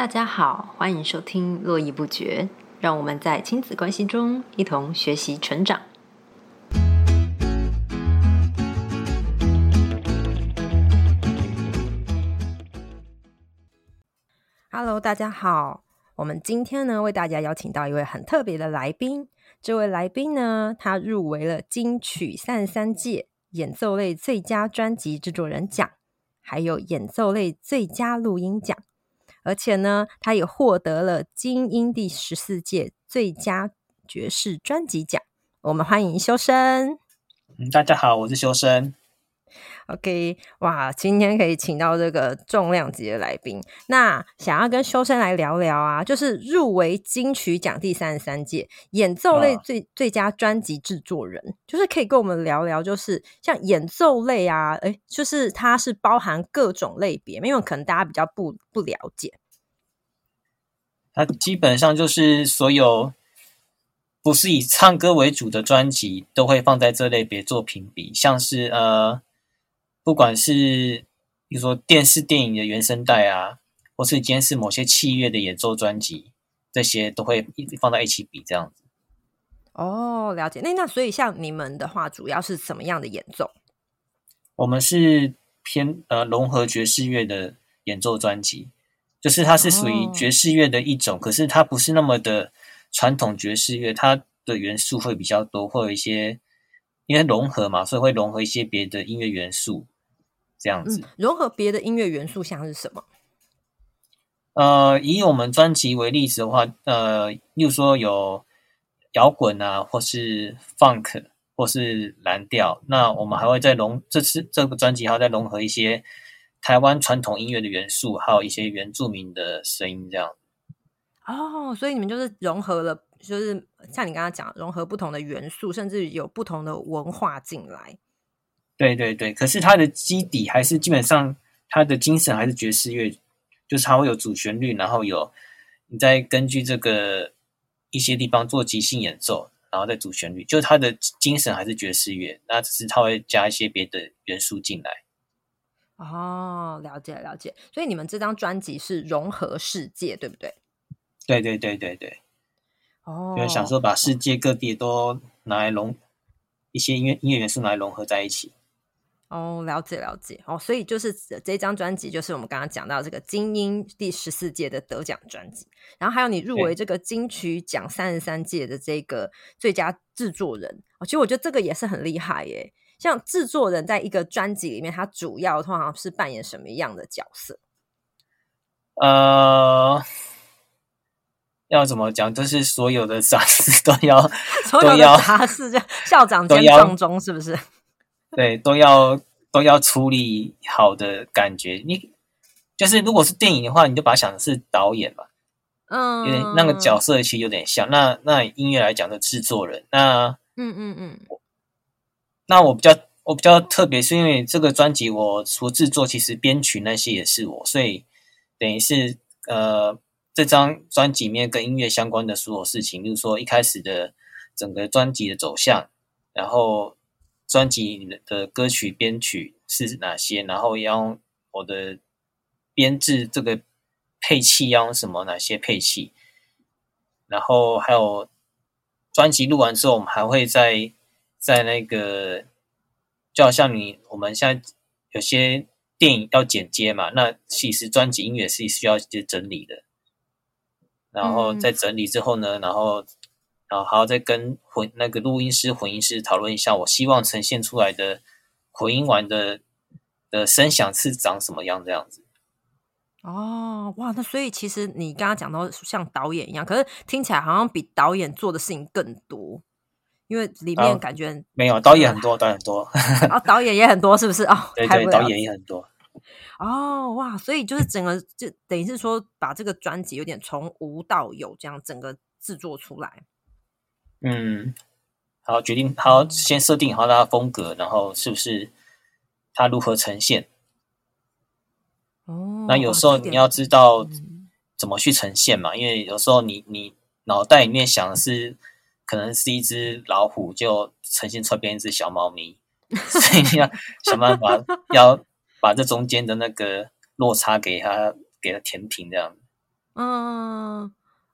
大家好，欢迎收听《络绎不绝》，让我们在亲子关系中一同学习成长。Hello，大家好，我们今天呢为大家邀请到一位很特别的来宾。这位来宾呢，他入围了金曲三三届演奏类最佳专辑制作人奖，还有演奏类最佳录音奖，而且呢，他也获得了金音第十四届最佳爵士专辑奖。我们欢迎修身。嗯，大家好，我是修身。OK，哇，今天可以请到这个重量级的来宾，那想要跟修身来聊聊啊，就是入围金曲奖第三十三届演奏类最最佳专辑制作人，就是可以跟我们聊聊，就是像演奏类啊，哎，就是它是包含各种类别，因为可能大家比较不不了解。它基本上就是所有不是以唱歌为主的专辑，都会放在这类别做评比，像是呃。不管是比如说电视电影的原声带啊，或是今天是某些器乐的演奏专辑，这些都会一放在一起比这样子。哦，了解。那那所以像你们的话，主要是什么样的演奏？我们是偏呃融合爵士乐的演奏专辑，就是它是属于爵士乐的一种，可是它不是那么的传统爵士乐，它的元素会比较多，会有一些。因为融合嘛，所以会融合一些别的音乐元素，这样子。融合别的音乐元素像是什么？呃，以我们专辑为例子的话，呃，例如说有摇滚啊，或是 funk，或是蓝调。那我们还会再融这次这个专辑还要再融合一些台湾传统音乐的元素，还有一些原住民的声音，这样。哦，所以你们就是融合了。就是像你刚刚讲，融合不同的元素，甚至有不同的文化进来。对对对，可是它的基底还是基本上，它的精神还是爵士乐，就是它会有主旋律，然后有你再根据这个一些地方做即兴演奏，然后再主旋律，就是它的精神还是爵士乐，那只是它会加一些别的元素进来。哦，了解了解，所以你们这张专辑是融合世界，对不对？对对对对对。哦就是想说把世界各地都拿来融一些音乐音乐元素拿来融合在一起。哦，了解了解。哦，所以就是这张专辑就是我们刚刚讲到这个金音第十四届的得奖专辑，然后还有你入围这个金曲奖三十三届的这个最佳制作人。哦，其实我觉得这个也是很厉害耶。像制作人在一个专辑里面，他主要通常是扮演什么样的角色？呃。要怎么讲？就是所有的杂事都要，所有的杂事，叫校长兼撞钟，是不是？对，都要都要处理好的感觉。你就是如果是电影的话，你就把它想的是导演嘛，嗯，因为那个角色其实有点像。那那音乐来讲的制作人，那嗯嗯嗯，那我比较我比较特别，是因为这个专辑我除制作，其实编曲那些也是我，所以等于是呃。这张专辑里面跟音乐相关的所有事情，例如说一开始的整个专辑的走向，然后专辑的歌曲编曲是哪些，然后要用我的编制这个配器要用什么哪些配器，然后还有专辑录完之后，我们还会在在那个就好像你我们现在有些电影要剪接嘛，那其实专辑音乐是需要一些整理的。然后在整理之后呢，然后，然后还要再跟混那个录音师、混音师讨论一下，我希望呈现出来的混音完的的声响是长什么样这样子。哦，哇，那所以其实你刚刚讲到像导演一样，可是听起来好像比导演做的事情更多，因为里面感觉没有导演很多，导演很多，啊，导演也很多，是不是？哦，对对，导演也很多。哦哇，所以就是整个就等于是说，把这个专辑有点从无到有这样整个制作出来。嗯，好，决定好，先设定好它的风格，然后是不是它如何呈现？哦，那有时候你要知道怎么去呈现嘛，因为有时候你你脑袋里面想的是可能是一只老虎，就呈现出来变一只小猫咪，所以你要想办法要。把这中间的那个落差给它给它填平，这样嗯，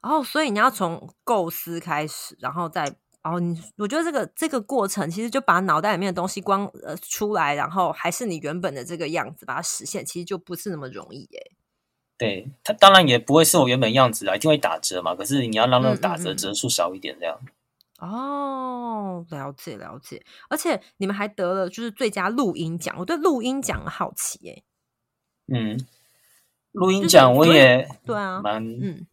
然后所以你要从构思开始，然后再。哦，你我觉得这个这个过程其实就把脑袋里面的东西光呃出来，然后还是你原本的这个样子把它实现，其实就不是那么容易耶。对，它当然也不会是我原本样子啊，一定会打折嘛。可是你要让那个打折折数少一点，这样。哦，了解了解。而且你们还得了就是最佳录音奖，我对录音奖好奇耶。嗯，录音奖我也对啊，蛮嗯，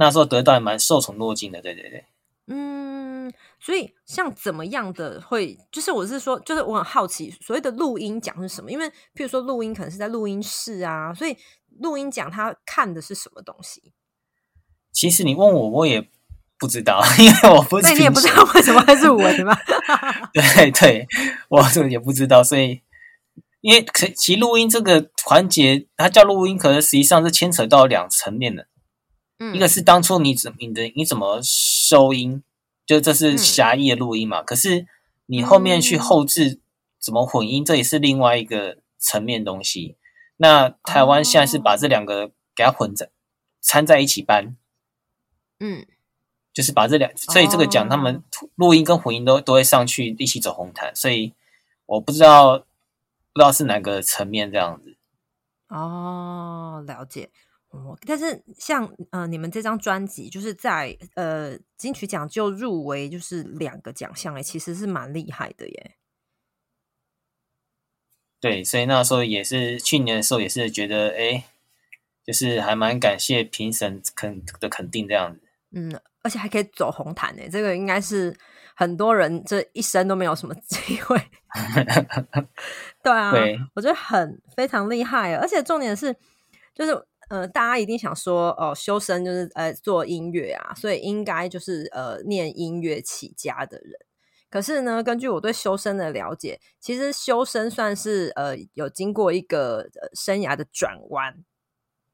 那时候得到也蛮受宠若惊的，对对对。嗯，所以像怎么样的会，就是我是说，就是我很好奇，所谓的录音奖是什么？因为譬如说录音可能是在录音室啊，所以录音奖他看的是什么东西？其实你问我，我也不知道，因为我不，那你也不知道为什么会是我的吗？对对，我这也不知道，所以因为可其录音这个环节，它叫录音，可能实际上是牵扯到两层面的。一个是当初你怎你的你怎么收音，就这是狭义的录音嘛？可是你后面去后置怎么混音，这也是另外一个层面东西。那台湾现在是把这两个给它混在掺在一起搬，嗯，就是把这两，所以这个讲他们录音跟混音都都会上去一起走红毯，所以我不知道不知道是哪个层面这样子。哦，了解。哦，但是像呃，你们这张专辑就是在呃金曲奖就入围，就是两个奖项，哎，其实是蛮厉害的耶。对，所以那时候也是去年的时候，也是觉得哎，就是还蛮感谢评审肯的肯定这样子。嗯，而且还可以走红毯呢，这个应该是很多人这一生都没有什么机会。对啊，我觉得很非常厉害，而且重点是就是。呃，大家一定想说，哦，修身就是呃做音乐啊，所以应该就是呃念音乐起家的人。可是呢，根据我对修身的了解，其实修身算是呃有经过一个呃生涯的转弯，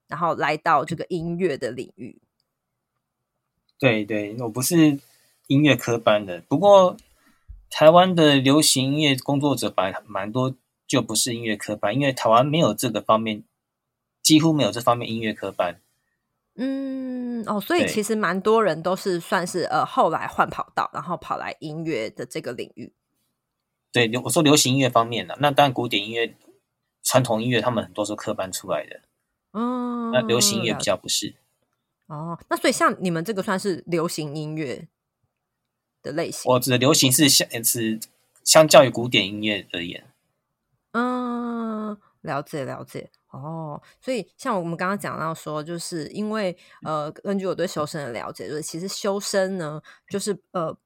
然后来到这个音乐的领域。对对，我不是音乐科班的，不过台湾的流行音乐工作者蛮蛮多，就不是音乐科班，因为台湾没有这个方面。几乎没有这方面音乐科班，嗯，哦，所以其实蛮多人都是算是呃后来换跑道，然后跑来音乐的这个领域。对，我说流行音乐方面的，那当然古典音乐、传统音乐他们很多是科班出来的，嗯，那流行音乐比较不是。哦，那所以像你们这个算是流行音乐的类型？我指的流行是相是相较于古典音乐而言。嗯，了解了解。哦，所以像我们刚刚讲到说，就是因为呃，根据我对修身的了解，就是其实修身呢，就是呃，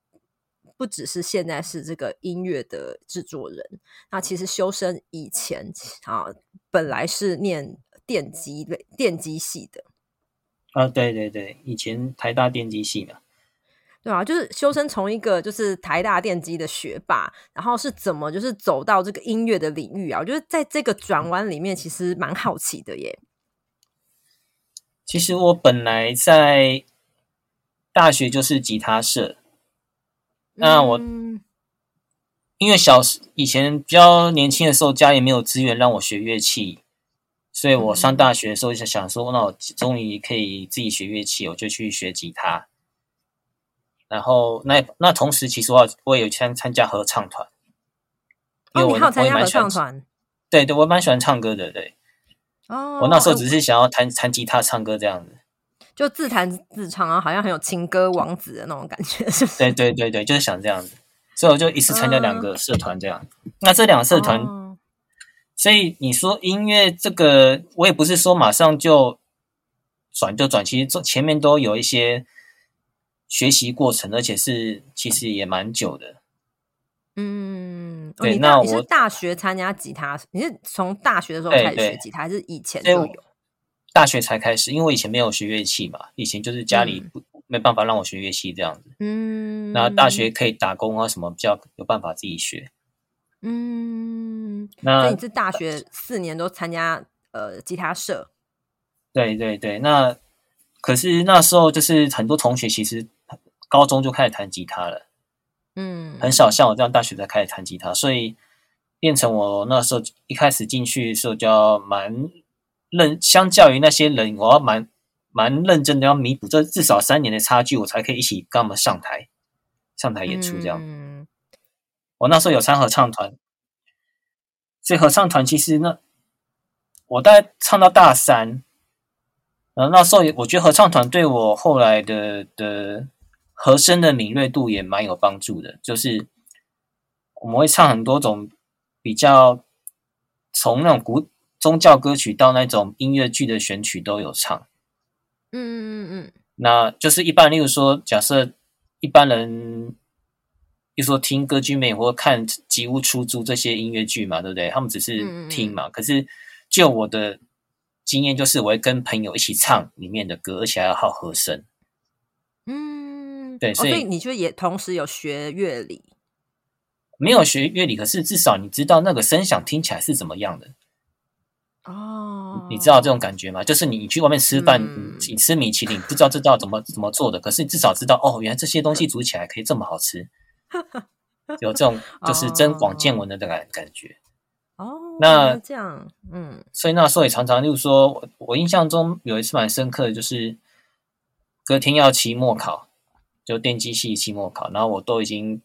不只是现在是这个音乐的制作人，那其实修身以前啊，本来是念电机类电机系的。啊，对对对，以前台大电机系嘛。对啊，就是修身从一个就是台大电机的学霸，然后是怎么就是走到这个音乐的领域啊？我觉得在这个转弯里面，其实蛮好奇的耶。其实我本来在大学就是吉他社，那我因为小时以前比较年轻的时候，家里没有资源让我学乐器，所以我上大学的时候就想说，那我终于可以自己学乐器，我就去学吉他。然后那那同时，其实我我也有参参加合唱团，因为我我也蛮喜欢，对对，我蛮喜欢唱歌的，对。哦，我那时候只是想要弹弹吉他、唱歌这样子，就自弹自唱啊，好像很有情歌王子的那种感觉，是对对对对，就是想这样子，所以我就一次参加两个社团这样。那这两个社团，所以你说音乐这个，我也不是说马上就转就转，其实这前面都有一些。学习过程，而且是其实也蛮久的。嗯，对。那我是大学参加吉他，你是从大学的时候开始学吉他，还是以前就有？大学才开始，因为我以前没有学乐器嘛，以前就是家里不没办法让我学乐器这样子。嗯。那大学可以打工啊，什么比较有办法自己学。嗯。那你是大学四年都参加呃吉他社？对对对，那可是那时候就是很多同学其实。高中就开始弹吉他了，嗯，很少像我这样大学才开始弹吉他，所以变成我那时候一开始进去的时候就要蛮认，相较于那些人，我要蛮蛮认真的要弥补这至少三年的差距，我才可以一起跟他们上台上台演出这样。我那时候有参合唱团，所以合唱团其实那我大概唱到大三，呃，那时候我觉得合唱团对我后来的的和声的敏锐度也蛮有帮助的，就是我们会唱很多种比较从那种古宗教歌曲到那种音乐剧的选曲都有唱。嗯嗯嗯嗯，那就是一般，例如说，假设一般人。就说听歌剧魅影或看《吉屋出租》这些音乐剧嘛，对不对？他们只是听嘛。可是就我的经验，就是我会跟朋友一起唱里面的歌，而且还要好和声。嗯，对，所以你就也同时有学乐理？没有学乐理，可是至少你知道那个声响听起来是怎么样的。哦，你知道这种感觉吗？就是你你去外面吃饭，你吃米其林，不知道这道怎么怎么做的，可是你至少知道哦，原来这些东西煮起来可以这么好吃。有这种就是增广见闻的感感觉哦。那这样，嗯，所以那时候也常常就是说，我我印象中有一次蛮深刻的，就是隔天要期末考，就电机系期末考，然后我都已经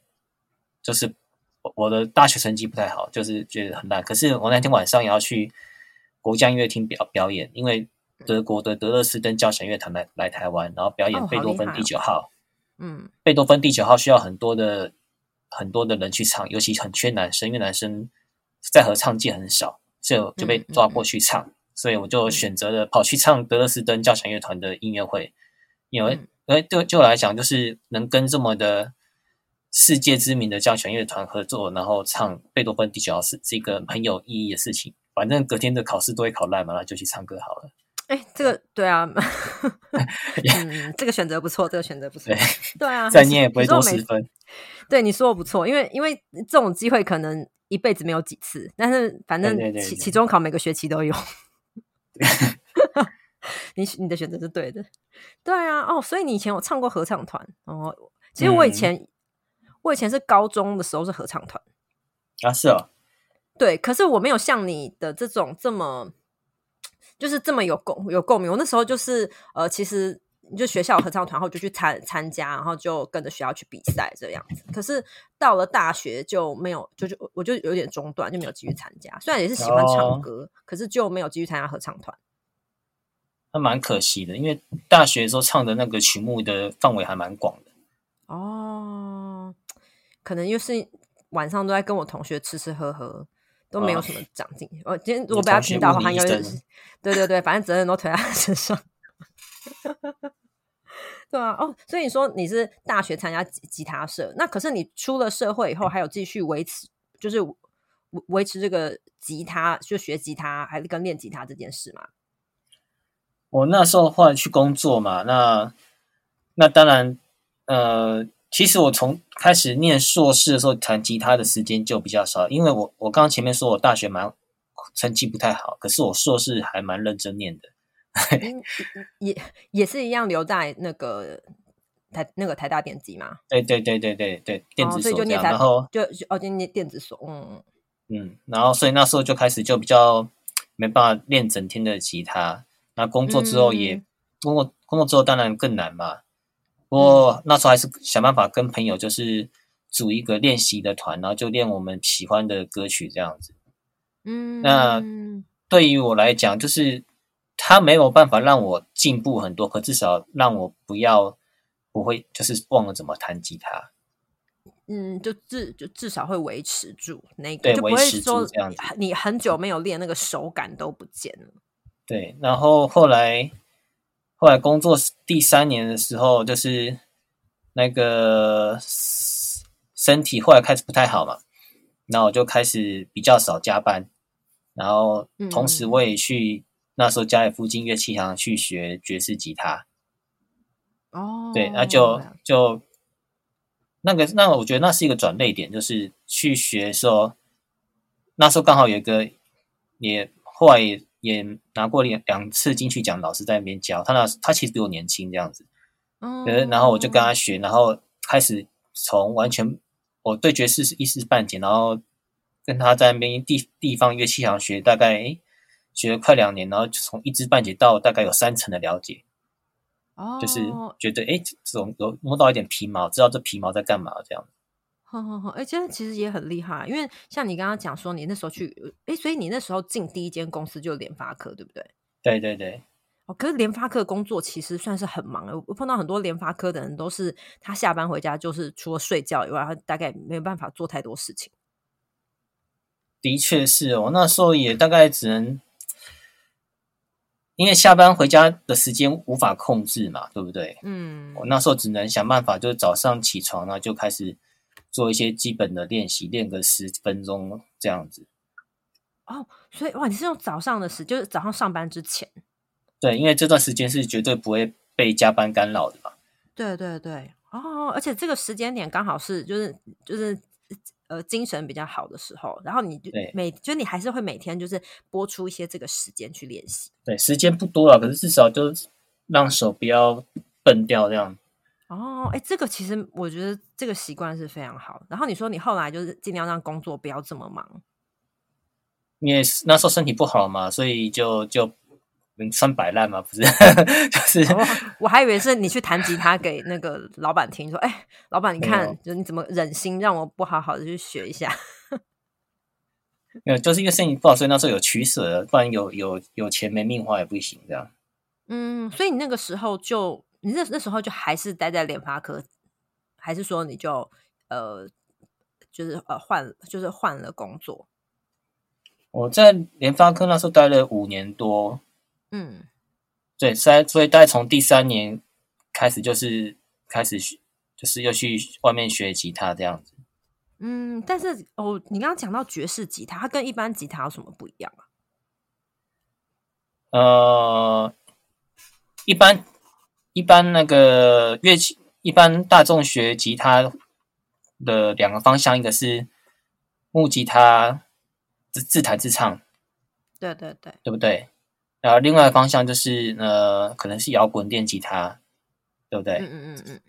就是我的大学成绩不太好，就是觉得很烂。可是我那天晚上也要去国家音乐厅表表演，因为德国的德勒斯登交响乐团来来台湾，然后表演贝多芬第九号。嗯，贝多芬第九号需要很多的很多的人去唱，尤其很缺男生，因为男生在合唱界很少，所以就被抓过去唱。所以我就选择了跑去唱德勒斯登交响乐团的音乐会，因为因为对就我来讲，就是能跟这么的世界知名的交响乐团合作，然后唱贝多芬第九号是是一个很有意义的事情。反正隔天的考试都会考烂嘛，那就去唱歌好了。哎，这个对啊，嗯，这个选择不错，这个选择不错，对啊，再念也不会多十分。对，你说的不错，因为因为这种机会可能一辈子没有几次，但是反正期期中考每个学期都有。你你的选择是对的，对啊，哦，所以你以前有唱过合唱团哦。其实我以前我以前是高中的时候是合唱团啊，是哦，对，可是我没有像你的这种这么。就是这么有共有共鸣。我那时候就是呃，其实就学校合唱团后就去参参加，然后就跟着学校去比赛这样子。可是到了大学就没有，就就我就有点中断，就没有继续参加。虽然也是喜欢唱歌，可是就没有继续参加合唱团。那蛮可惜的，因为大学时候唱的那个曲目的范围还蛮广的。哦，可能又是晚上都在跟我同学吃吃喝喝。都没有什么长进。我今天如果被他听到的话，应该是对对对，反正责任都推在他身上。对啊，哦，所以你说你是大学参加吉他社，那可是你出了社会以后，还有继续维持，就是维持这个吉他，就学吉他，还是跟练吉他这件事吗？我那时候后来去工作嘛，那那当然，呃。其实我从开始念硕士的时候弹吉他的时间就比较少，因为我我刚刚前面说我大学蛮成绩不太好，可是我硕士还蛮认真念的，也也是一样留在那个台那个台大电机嘛。对对对对对对，电子所念然后就哦就念电子所，嗯嗯，然后所以那时候就开始就比较没办法练整天的吉他，那工作之后也工作工作之后当然更难嘛。不过那时候还是想办法跟朋友就是组一个练习的团，然后就练我们喜欢的歌曲这样子。嗯，那对于我来讲，就是他没有办法让我进步很多，可至少让我不要不会就是忘了怎么弹吉他。嗯，就至就至少会维持住那个，就不会说你很久没有练，那个手感都不见了。对，然后后来。后来工作第三年的时候，就是那个身体后来开始不太好嘛，那我就开始比较少加班，然后同时我也去那时候家里附近乐器行去学爵士吉他。哦，对，那就就那个那我觉得那是一个转泪点，就是去学的时候，那时候刚好有一个也后来也。拿过两两次金曲奖，老师在那边教他。那他其实比我年轻这样子，嗯，然后我就跟他学，然后开始从完全我对爵士是一知半解，然后跟他在那边地地方乐器行学，大概学了快两年，然后就从一知半解到大概有三成的了解。哦，就是觉得哎，这种有摸到一点皮毛，知道这皮毛在干嘛这样。好好好，哎，这样其实也很厉害，因为像你刚刚讲说，你那时候去，哎，所以你那时候进第一间公司就是联发科，对不对？对对对。哦，可是联发科工作其实算是很忙的。我碰到很多联发科的人，都是他下班回家就是除了睡觉以外，他大概没有办法做太多事情。的确是哦，那时候也大概只能，因为下班回家的时间无法控制嘛，对不对？嗯，我那时候只能想办法，就是早上起床呢就开始做一些基本的练习，练个十分钟这样子。哦，所以哇，你是用早上的时，就是早上上班之前。对，因为这段时间是绝对不会被加班干扰的嘛。对对对，哦，而且这个时间点刚好是就是就是呃精神比较好的时候，然后你就每就你还是会每天就是播出一些这个时间去练习。对，时间不多了，可是至少就让手不要笨掉这样。哦，哎，这个其实我觉得这个习惯是非常好。然后你说你后来就是尽量让工作不要这么忙，因为那时候身体不好嘛，所以就就。能算摆烂嘛？不是，就是。我还以为是你去弹吉他给那个老板听，说：“哎，老板，你看，就你怎么忍心让我不好好的去学一下？” 没有，就是因为身体不好，所以那时候有取舍，不然有有有钱没命花也不行，这样。嗯，所以你那个时候就，你那那时候就还是待在联发科，还是说你就呃，就是呃换，就是换了工作？我在联发科那时候待了五年多。嗯，对，三所以大概从第三年开始，就是开始学，就是又去外面学吉他这样子。嗯，但是哦，你刚刚讲到爵士吉他，它跟一般吉他有什么不一样啊？呃，一般一般那个乐器，一般大众学吉他的两个方向，一个是木吉他，自自弹自唱。对对对，对不对？然后另外方向就是呃，可能是摇滚电吉他，对不对？嗯嗯嗯嗯。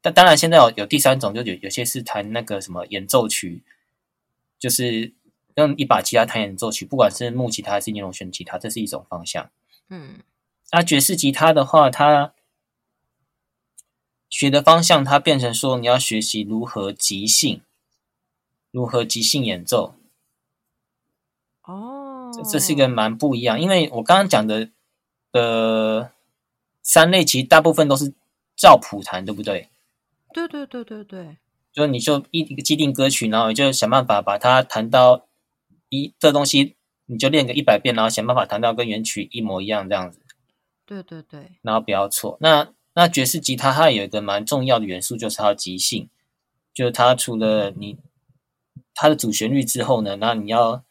但当然，现在有有第三种，就有有些是弹那个什么演奏曲，就是用一把吉他弹演奏曲，不管是木吉他还是尼龙弦吉他，这是一种方向。嗯。那爵士吉他的话，它学的方向，它变成说你要学习如何即兴，如何即兴演奏。哦。这是一个蛮不一样，因为我刚刚讲的呃三类，其实大部分都是照谱弹，对不对？对对对对对。就你就一一个既定歌曲，然后你就想办法把它弹到一这东西，你就练个一百遍，然后想办法弹到跟原曲一模一样这样子。对对对。然后不要错。那那爵士吉他它有一个蛮重要的元素，就是它的即兴，就是它除了你它的主旋律之后呢，那你要。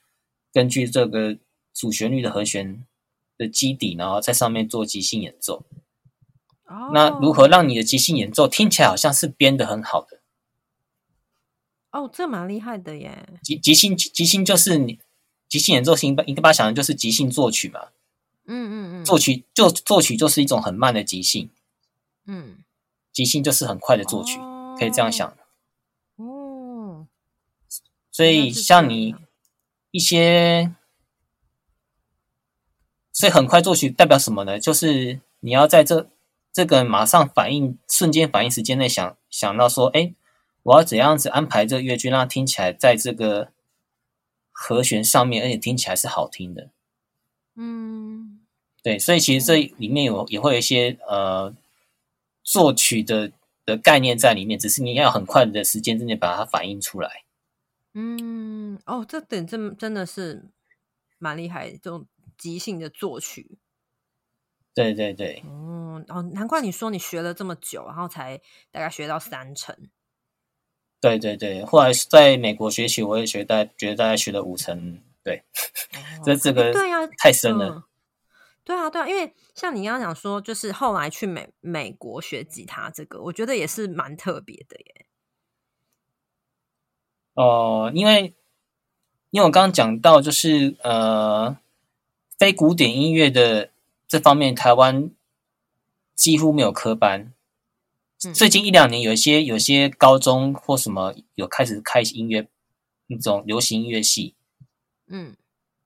根据这个主旋律的和弦的基底，然后在上面做即兴演奏。哦，那如何让你的即兴演奏听起来好像是编的很好的？哦，这蛮厉害的耶！即即兴即兴就是你即兴演奏，应该应该把它想的就是即兴作曲嘛。嗯嗯嗯，作曲就作曲就是一种很慢的即兴。嗯，即兴就是很快的作曲，可以这样想。哦，所以像你。一些，所以很快作曲代表什么呢？就是你要在这这个马上反应、瞬间反应时间内想想到说，哎，我要怎样子安排这个乐句，让它听起来在这个和弦上面，而且听起来是好听的。嗯，对，所以其实这里面有也会有一些呃作曲的的概念在里面，只是你要很快的时间之内把它反映出来。嗯，哦，这点真真的是蛮厉害，这种即兴的作曲。对对对，哦哦，难怪你说你学了这么久，然后才大概学到三成。对对对，后来在美国学习，我也学大，觉得大概学了五成。对，这这个对呀，太深了。对啊，对啊，因为像你刚刚讲说，就是后来去美美国学吉他，这个我觉得也是蛮特别的耶。哦，因为因为我刚刚讲到，就是呃，非古典音乐的这方面，台湾几乎没有科班。最近一两年，有一些有些高中或什么有开始开音乐那种流行音乐系。嗯，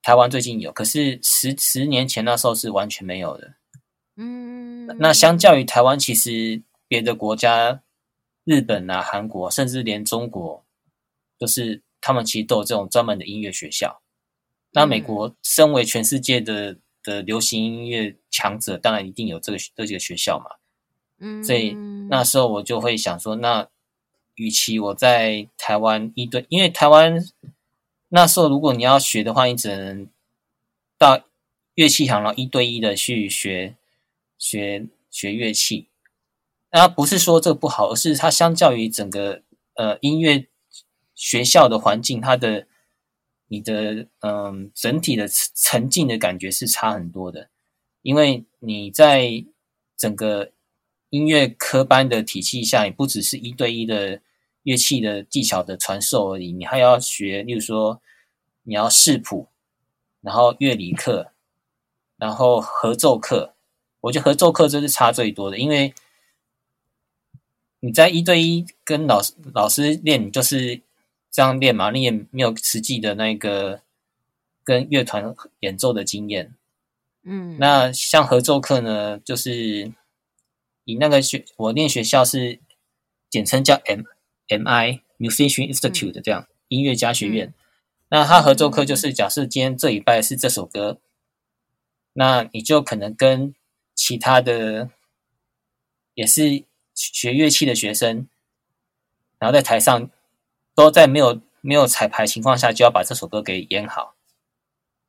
台湾最近有，可是十十年前那时候是完全没有的。嗯，那相较于台湾，其实别的国家，日本啊、韩国，甚至连中国，都是他们其实都有这种专门的音乐学校。那美国身为全世界的的流行音乐强者，当然一定有这个这几个学校嘛。嗯，所以那时候我就会想说，那与其我在台湾一对，因为台湾那时候如果你要学的话，你只能到乐器行，然后一对一的去学学学乐器。那不是说这个不好，而是它相较于整个呃音乐学校的环境，它的。你的嗯，整体的沉浸的感觉是差很多的，因为你在整个音乐科班的体系下，你不只是一对一的乐器的技巧的传授而已，你还要学，例如说你要视谱，然后乐理课，然后合奏课。我觉得合奏课这是差最多的，因为你在一对一跟老师老师练，就是。这样练嘛，你也没有实际的那个跟乐团演奏的经验。嗯，那像合奏课呢，就是以那个学我念学校是简称叫 M M I Musician Institute 这样音乐家学院。那他合作课就是假设今天这一拜是这首歌，那你就可能跟其他的也是学乐器的学生，然后在台上。都在没有没有彩排情况下，就要把这首歌给演好。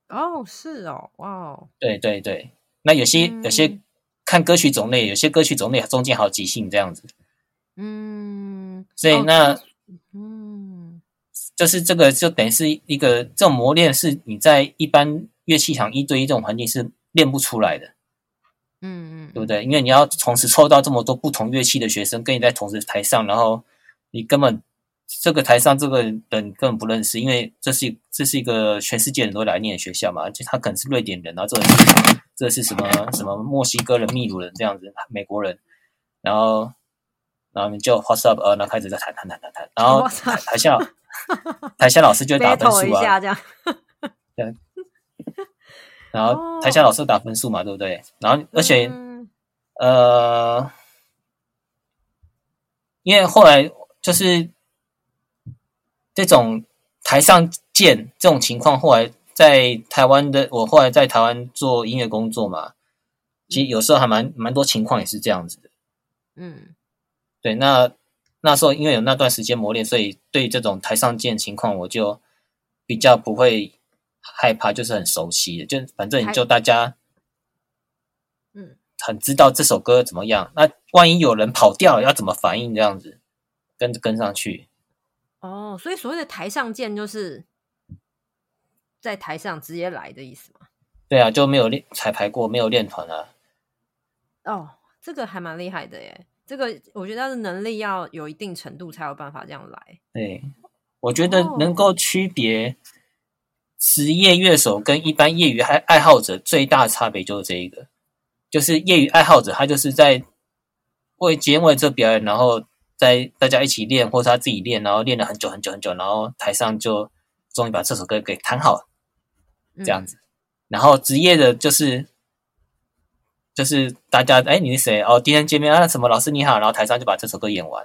哦，是哦，哇，对对对。那有些有些看歌曲种类，有些歌曲种类中间好即兴这样子。嗯，所以那嗯，就是这个就等于是一个这种磨练，是你在一般乐器场一对一这种环境是练不出来的。嗯嗯，对不对？因为你要同时抽到这么多不同乐器的学生跟你在同时台上，然后你根本。这个台上这个人根本不认识，因为这是这是一个全世界人都来念的学校嘛，就他可能是瑞典人，然后这个这是什么什么墨西哥人、秘鲁人这样子，美国人，然后然后你就 What's up？呃，然后开始在弹弹弹弹弹，然后台下台下老师就打分数啊，这样，对，然后台下老师打分数嘛，对不对？然后而且呃，因为后来就是。这种台上见这种情况，后来在台湾的我后来在台湾做音乐工作嘛，其实有时候还蛮蛮多情况也是这样子的。嗯，对，那那时候因为有那段时间磨练，所以对这种台上见情况，我就比较不会害怕，就是很熟悉的，就反正就大家，嗯，很知道这首歌怎么样。那万一有人跑调，要怎么反应？这样子跟着跟上去。哦，所以所谓的台上见，就是在台上直接来的意思吗？对啊，就没有练彩排过，没有练团啊。哦，这个还蛮厉害的耶。这个我觉得他的能力要有一定程度才有办法这样来。对，我觉得能够区别职业乐手跟一般业余爱爱好者最大的差别就是这一个，就是业余爱好者他就是在为节目这表演，然后。在大家一起练，或者他自己练，然后练了很久很久很久，然后台上就终于把这首歌给弹好了，这样子。然后职业的就是就是大家哎，你是谁？哦，第一天见面啊，什么老师你好，然后台上就把这首歌演完。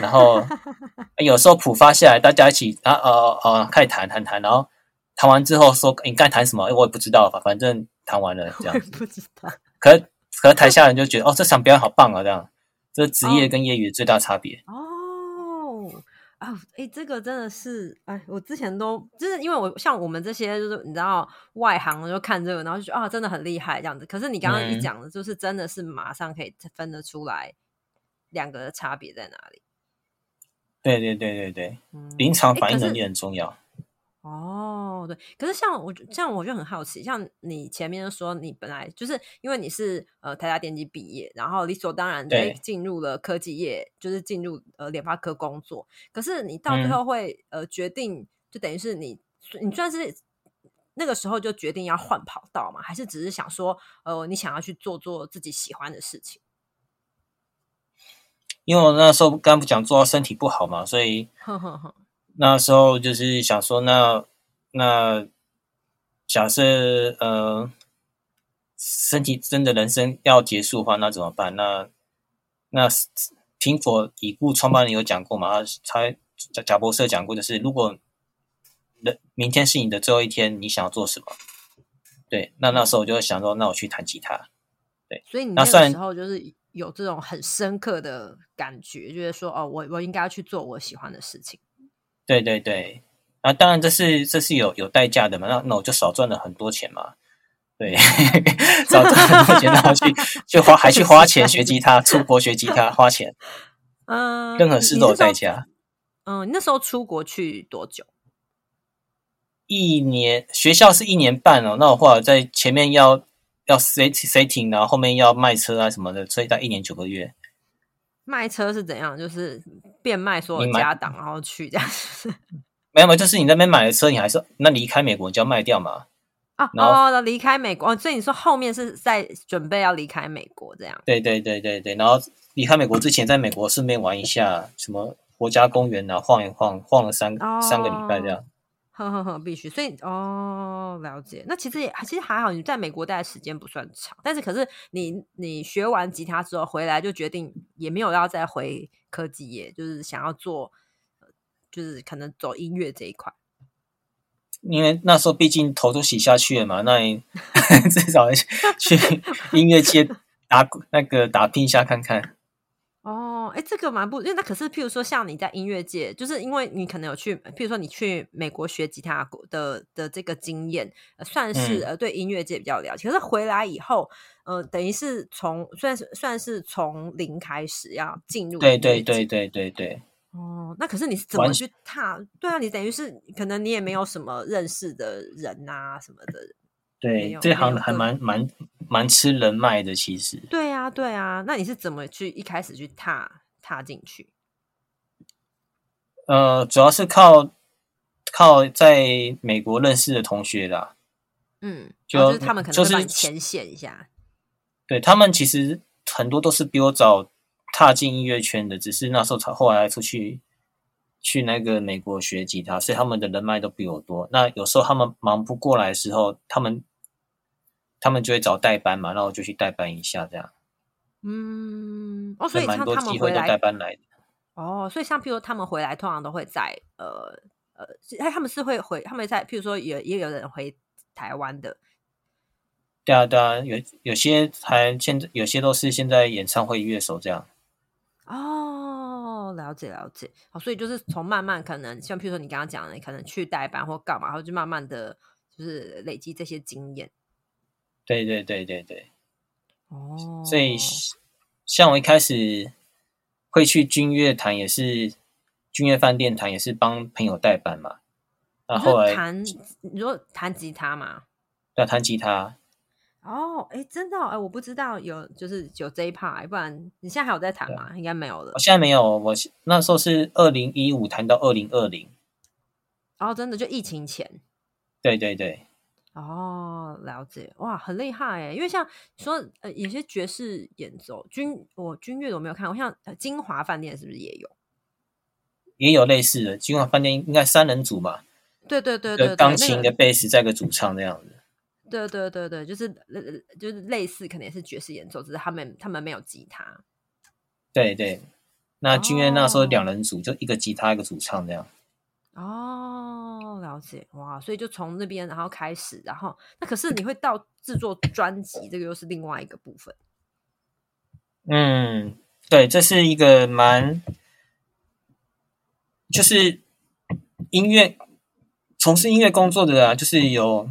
然后 有时候谱发下来，大家一起啊哦哦开始弹弹弹，然后弹完之后说你该弹什么？哎，我也不知道，反反正弹完了这样子。不知道。可可台下人就觉得哦，这场表演好棒啊，这样。这职业跟业余最大差别哦啊哎，这个真的是哎，我之前都就是因为我像我们这些就是你知道外行就看这个，然后就觉得啊真的很厉害这样子。可是你刚刚一讲的，就是真的是马上可以分得出来两个的差别在哪里？对对对对对，临场反应能力很重要。哦，对，可是像我，像我就很好奇，像你前面说，你本来就是因为你是呃台大电机毕业，然后理所当然的进入了科技业，就是进入呃联发科工作。可是你到最后会呃决定，就等于是你你算是那个时候就决定要换跑道嘛，还是只是想说呃你想要去做做自己喜欢的事情？因为我那时候刚不讲做到身体不好嘛，所以。那时候就是想说，那那假设呃，身体真的人生要结束的话，那怎么办？那那苹果已故创办人有讲过嘛？他贾贾博士讲过，就是如果人明天是你的最后一天，你想要做什么？对，那那时候我就想说，那我去弹吉他。对，所以你那时候就是有这种很深刻的感觉，就是说，哦，我我应该要去做我喜欢的事情。对对对，啊，当然这是这是有有代价的嘛，那那我就少赚了很多钱嘛。对，少赚很多钱，然后去去花还去花钱学吉他，出国学吉他花钱。嗯，任何事都有代价。嗯，你那时候出国去多久？一年，学校是一年半哦。那我后来在前面要要 set setting，然后后面要卖车啊什么的，所以在一年九个月。卖车是怎样？就是变卖所有家当，然后去这样。没有没有，就是你那边买了车，你还是那离开美国你就要卖掉嘛？啊，然后离开美国，所以你说后面是在准备要离开美国这样？对对对对对，然后离开美国之前，在美国顺便玩一下什么国家公园啊，晃一晃，晃了三三个礼拜这样。呵呵呵，必须，所以哦，了解。那其实也其实还好，你在美国待的时间不算长，但是可是你你学完吉他之后回来就决定也没有要再回科技业，就是想要做，就是可能走音乐这一块。因为那时候毕竟头都洗下去了嘛，那你 至少去音乐界打那个打拼一下看看。哦，哎，这个蛮不，因为那可是，譬如说，像你在音乐界，就是因为你可能有去，譬如说你去美国学吉他的的这个经验，算是呃对音乐界比较了解。可是回来以后，呃，等于是从算是算是从零开始要进入。对对对对对对。哦，那可是你是怎么去踏？对啊，你等于是可能你也没有什么认识的人啊什么的。对，这行还蛮蛮蛮吃人脉的，其实。对啊，对啊，那你是怎么去一开始去踏踏进去？呃，主要是靠靠在美国认识的同学啦。嗯，就是他们可能就是牵线一下。对他们其实很多都是比我早踏进音乐圈的，只是那时候才后来出去。去那个美国学吉他，所以他们的人脉都比我多。那有时候他们忙不过来的时候，他们他们就会找代班嘛，然后就去代班一下这样。嗯，哦，所以蛮多机会都代班来的。哦，所以像譬如他们回来，通常都会在呃呃，哎，他们是会回，他们在譬如说也也有人回台湾的。对啊，对啊，有有些还现在有些都是现在演唱会乐手这样。哦，了解了解，好，所以就是从慢慢可能像，譬如说你刚刚讲的，可能去代班或干嘛，然后就慢慢的就是累积这些经验。对对对对对。哦。所以像我一开始会去君悦谈，也是君悦饭店谈，也是帮朋友代班嘛。那后来弹，如果弹吉他嘛？对，弹吉他。哦，哎，真的，哎，我不知道有就是有这一派，不然你现在还有在弹吗？应该没有了。我现在没有，我那时候是二零一五弹到二零二零。哦，真的就疫情前。对对对。哦，了解，哇，很厉害哎！因为像说呃，有些爵士演奏军，我军乐我没有看过，像呃金华饭店是不是也有？也有类似的，金华饭店应该三人组吧？对对对对，钢琴、的贝斯再个主唱这样子。对对对对，就是呃就是类似，可能也是爵士演奏，只是他们他们没有吉他。对对，那君悦那时候两人组，就一个吉他一个主唱这样。哦，了解哇，所以就从那边然后开始，然后那可是你会到制作专辑，这个又是另外一个部分。嗯，对，这是一个蛮，就是音乐从事音乐工作的啊，就是有。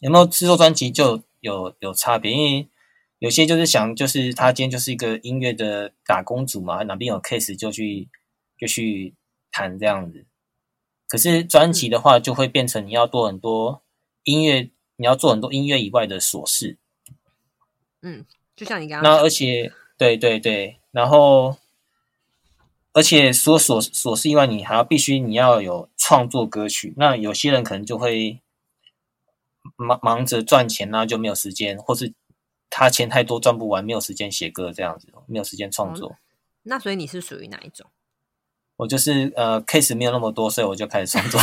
有没有制作专辑就有有差别，因为有些就是想，就是他今天就是一个音乐的打工族嘛，哪边有 case 就去就去弹这样子。可是专辑的话，就会变成你要做很多音乐，你要做很多音乐以外的琐事。嗯，就像你刚刚那，而且对对对，然后而且说琐琐事以外，你还要必须你要有创作歌曲。那有些人可能就会。忙忙着赚钱呢，就没有时间，或是他钱太多赚不完，没有时间写歌这样子，没有时间创作。那所以你是属于哪一种？我就是呃，case 没有那么多，所以我就开始创作。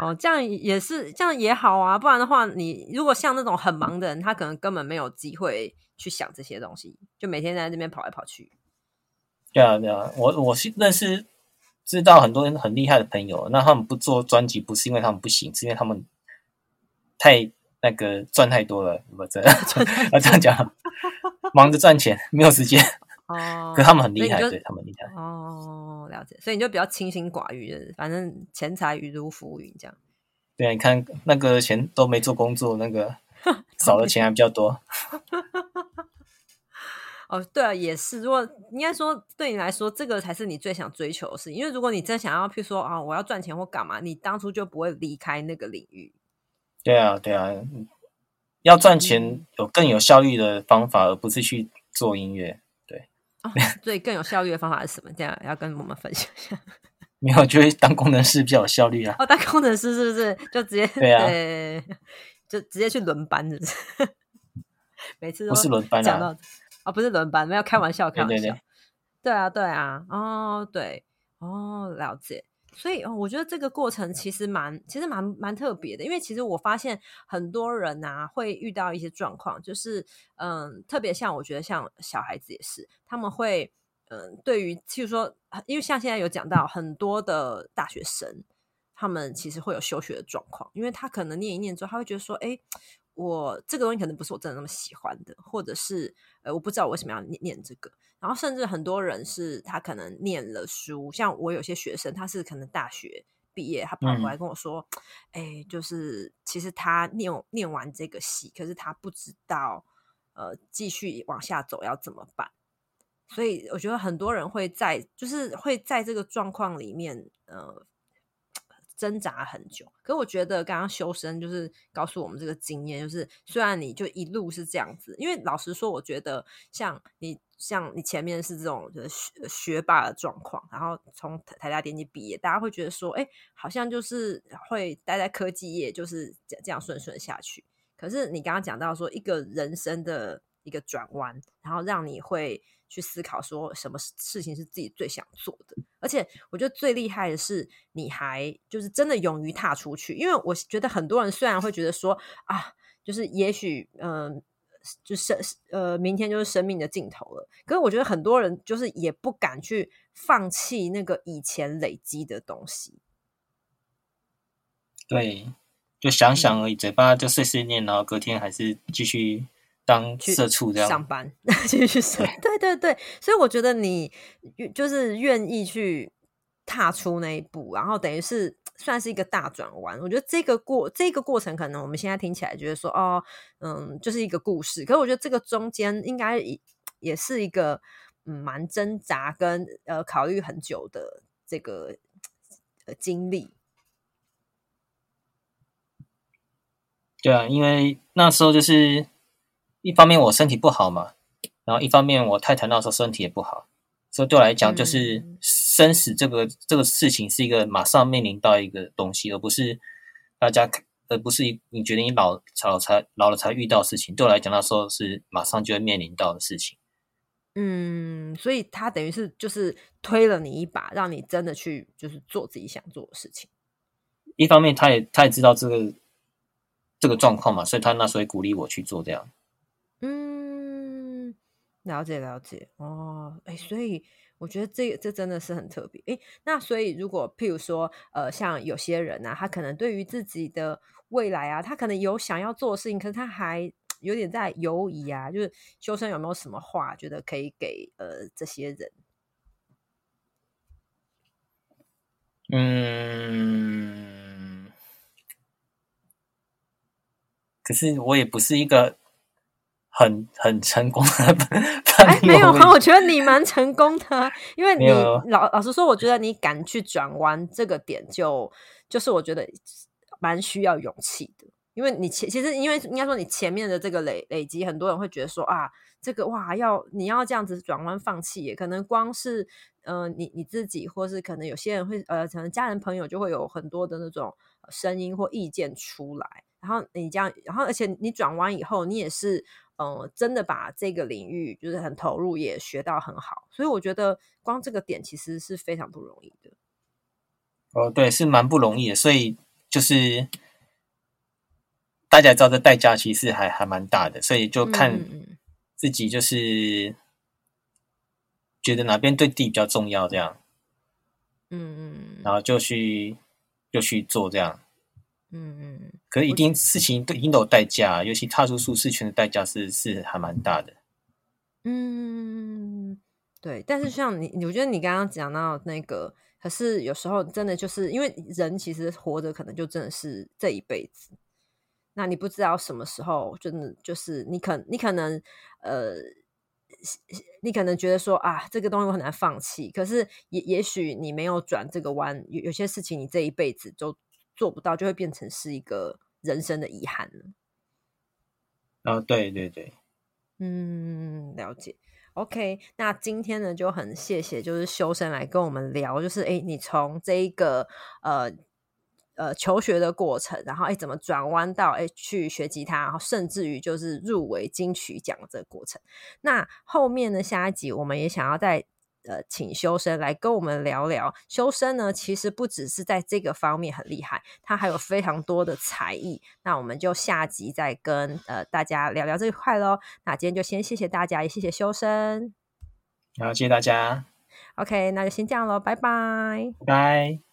哦，这样也是这样也好啊，不然的话，你如果像那种很忙的人，他可能根本没有机会去想这些东西，就每天在那边跑来跑去。对啊，对啊，我我是认识知道很多人很厉害的朋友，那他们不做专辑，不是因为他们不行，是因为他们太那个赚太多了，不这要 这样讲，忙着赚钱，没有时间。哦，可他们很厉害，对他们厉害。哦，了解，所以你就比较清心寡欲的，反正钱财鱼如浮云这样。对啊，你看那个钱都没做工作，那个 少的钱还比较多。哦，对啊，也是。如果应该说对你来说，这个才是你最想追求的事。因为如果你真想要，譬如说啊，我要赚钱或干嘛，你当初就不会离开那个领域。对啊，对啊，要赚钱有更有效率的方法，而不是去做音乐。所以更有效率的方法是什么？这样要跟我们分享一下。没有，就是当工程师比较有效率啊。哦，当工程师是不是就直接对啊？就直接去轮班，是不是？每次都不是轮班啊？哦，不是轮班，没有开玩笑，开玩笑。对啊，对啊，哦，对，哦，了解。所以，我觉得这个过程其实蛮，其实蛮蛮特别的。因为其实我发现很多人啊会遇到一些状况，就是嗯，特别像我觉得像小孩子也是，他们会嗯，对于譬如说，因为像现在有讲到很多的大学生，他们其实会有休学的状况，因为他可能念一念之后，他会觉得说，哎，我这个东西可能不是我真的那么喜欢的，或者是呃，我不知道我为什么要念念这个。然后甚至很多人是他可能念了书，像我有些学生，他是可能大学毕业，他跑过来跟我说：“哎，就是其实他念念完这个戏，可是他不知道呃继续往下走要怎么办。”所以我觉得很多人会在就是会在这个状况里面呃挣扎很久。可我觉得刚刚修身就是告诉我们这个经验，就是虽然你就一路是这样子，因为老实说，我觉得像你。像你前面是这种学学霸的状况，然后从台台大电机毕业，大家会觉得说，哎，好像就是会待在科技业，就是这样顺顺下去。可是你刚刚讲到说，一个人生的一个转弯，然后让你会去思考说，什么事情是自己最想做的。而且我觉得最厉害的是，你还就是真的勇于踏出去。因为我觉得很多人虽然会觉得说，啊，就是也许嗯。就是呃，明天就是生命的尽头了。可是我觉得很多人就是也不敢去放弃那个以前累积的东西。对，就想想而已，嘴巴就碎碎念，然后隔天还是继续当社畜这样上班，继续睡。对对对，所以我觉得你就是愿意去踏出那一步，然后等于是。算是一个大转弯，我觉得这个过这个过程，可能我们现在听起来觉得说，哦，嗯，就是一个故事。可是我觉得这个中间应该也也是一个嗯蛮挣扎跟呃考虑很久的这个呃经历。对啊，因为那时候就是一方面我身体不好嘛，然后一方面我太太那时候身体也不好。所以对我来讲，就是生死这个这个事情是一个马上面临到一个东西，而不是大家，而不是你觉得你老老才老了才遇到事情。对我来讲，那时候是马上就会面临到的事情。嗯，所以他等于是就是推了你一把，让你真的去就是做自己想做的事情。一方面，他也他也知道这个这个状况嘛，所以他那时候鼓励我去做这样。嗯了解了解哦，哎，所以我觉得这这真的是很特别哎。那所以如果譬如说，呃，像有些人呢，他可能对于自己的未来啊，他可能有想要做的事情，可是他还有点在犹疑啊。就是修身有没有什么话，觉得可以给呃这些人？嗯，可是我也不是一个。很很成功的，哎，没有啊，我觉得你蛮成功的，因为你老老实说，我觉得你敢去转弯这个点，就就是我觉得蛮需要勇气的，因为你前其实因为应该说你前面的这个累累积，很多人会觉得说啊，这个哇要你要这样子转弯放弃，也可能光是呃你你自己，或是可能有些人会呃可能家人朋友就会有很多的那种声音或意见出来，然后你这样，然后而且你转弯以后，你也是。嗯，真的把这个领域就是很投入，也学到很好，所以我觉得光这个点其实是非常不容易的。哦，对，是蛮不容易的。所以就是大家知道这代价其实还还蛮大的，所以就看自己就是觉得哪边对地比较重要，这样，嗯嗯，然后就去就去做这样，嗯嗯，可是一定事情都一定都有代价，尤其踏出舒适圈的代价是是还蛮大的，嗯，对，但是像你，我觉得你刚刚讲到那个。可是有时候真的就是因为人其实活着可能就真的是这一辈子，那你不知道什么时候真的就是你可你可能呃，你可能觉得说啊这个东西我很难放弃，可是也也许你没有转这个弯，有有些事情你这一辈子都做不到，就会变成是一个人生的遗憾了。啊，对对对，嗯，了解。OK，那今天呢就很谢谢，就是修身来跟我们聊，就是哎，你从这一个呃呃求学的过程，然后哎怎么转弯到哎去学吉他，然后甚至于就是入围金曲奖这个过程。那后面呢下一集我们也想要在。呃，请修身来跟我们聊聊。修身呢，其实不只是在这个方面很厉害，他还有非常多的才艺。那我们就下集再跟呃大家聊聊这一块喽。那今天就先谢谢大家，也谢谢修身。好，谢谢大家。OK，那就先这样喽，拜拜。拜。